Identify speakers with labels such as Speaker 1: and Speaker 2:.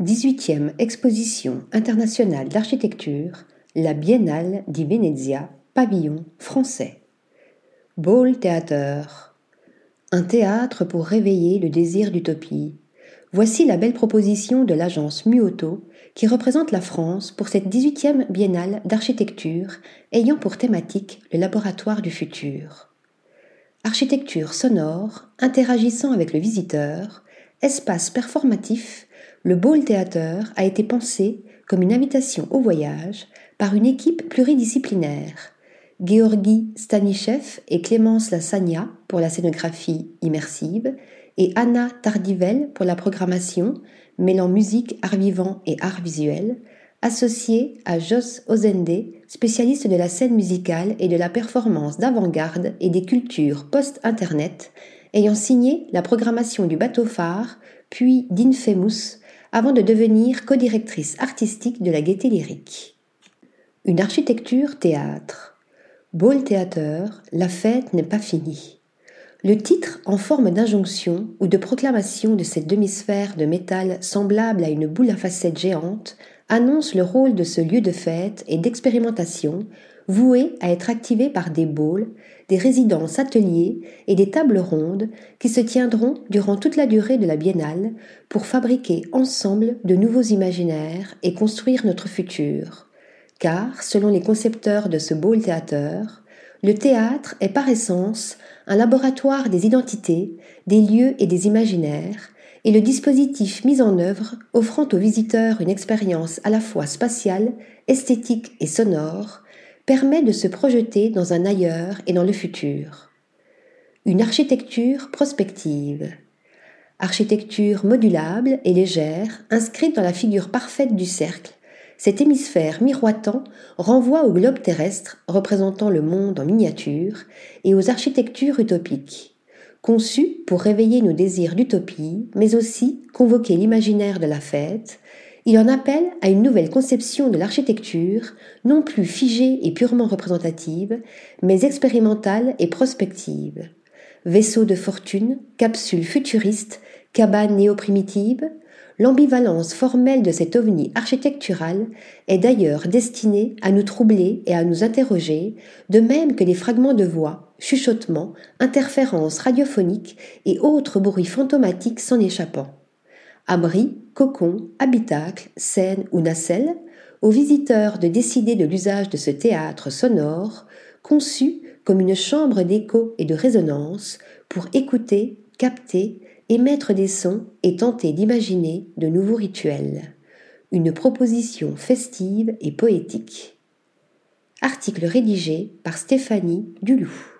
Speaker 1: 18e Exposition internationale d'architecture, la Biennale di Venezia, pavillon français. Ball Theater. Un théâtre pour réveiller le désir d'utopie. Voici la belle proposition de l'agence Muoto qui représente la France pour cette 18e Biennale d'architecture ayant pour thématique le laboratoire du futur. Architecture sonore, interagissant avec le visiteur, espace performatif, le Ball Theater a été pensé comme une invitation au voyage par une équipe pluridisciplinaire. Georgi Stanichev et Clémence Lassagna pour la scénographie immersive et Anna Tardivel pour la programmation mêlant musique, art vivant et art visuel, associée à Jos Ozende, spécialiste de la scène musicale et de la performance d'avant-garde et des cultures post-internet, ayant signé la programmation du bateau phare, puis d'Infamous, avant de devenir codirectrice artistique de la Gaîté Lyrique. Une architecture théâtre. Ball Theater, la fête n'est pas finie. Le titre, en forme d'injonction ou de proclamation de cette demi-sphère de métal semblable à une boule à facettes géante, annonce le rôle de ce lieu de fête et d'expérimentation voué à être activé par des balls, des résidences ateliers et des tables rondes qui se tiendront durant toute la durée de la biennale pour fabriquer ensemble de nouveaux imaginaires et construire notre futur. Car, selon les concepteurs de ce ball théâtre, le théâtre est par essence un laboratoire des identités, des lieux et des imaginaires, et le dispositif mis en œuvre offrant aux visiteurs une expérience à la fois spatiale, esthétique et sonore, permet de se projeter dans un ailleurs et dans le futur. Une architecture prospective. Architecture modulable et légère, inscrite dans la figure parfaite du cercle, cet hémisphère miroitant renvoie au globe terrestre représentant le monde en miniature et aux architectures utopiques, conçues pour réveiller nos désirs d'utopie, mais aussi convoquer l'imaginaire de la fête, il en appelle à une nouvelle conception de l'architecture, non plus figée et purement représentative, mais expérimentale et prospective. Vaisseau de fortune, capsule futuriste, cabane néo-primitive, l'ambivalence formelle de cet ovni architectural est d'ailleurs destinée à nous troubler et à nous interroger, de même que les fragments de voix, chuchotements, interférences radiophoniques et autres bruits fantomatiques s'en échappant abri, cocon, habitacle, scène ou nacelle, aux visiteurs de décider de l'usage de ce théâtre sonore, conçu comme une chambre d'écho et de résonance pour écouter, capter, émettre des sons et tenter d'imaginer de nouveaux rituels. Une proposition festive et poétique. Article rédigé par Stéphanie Duloup.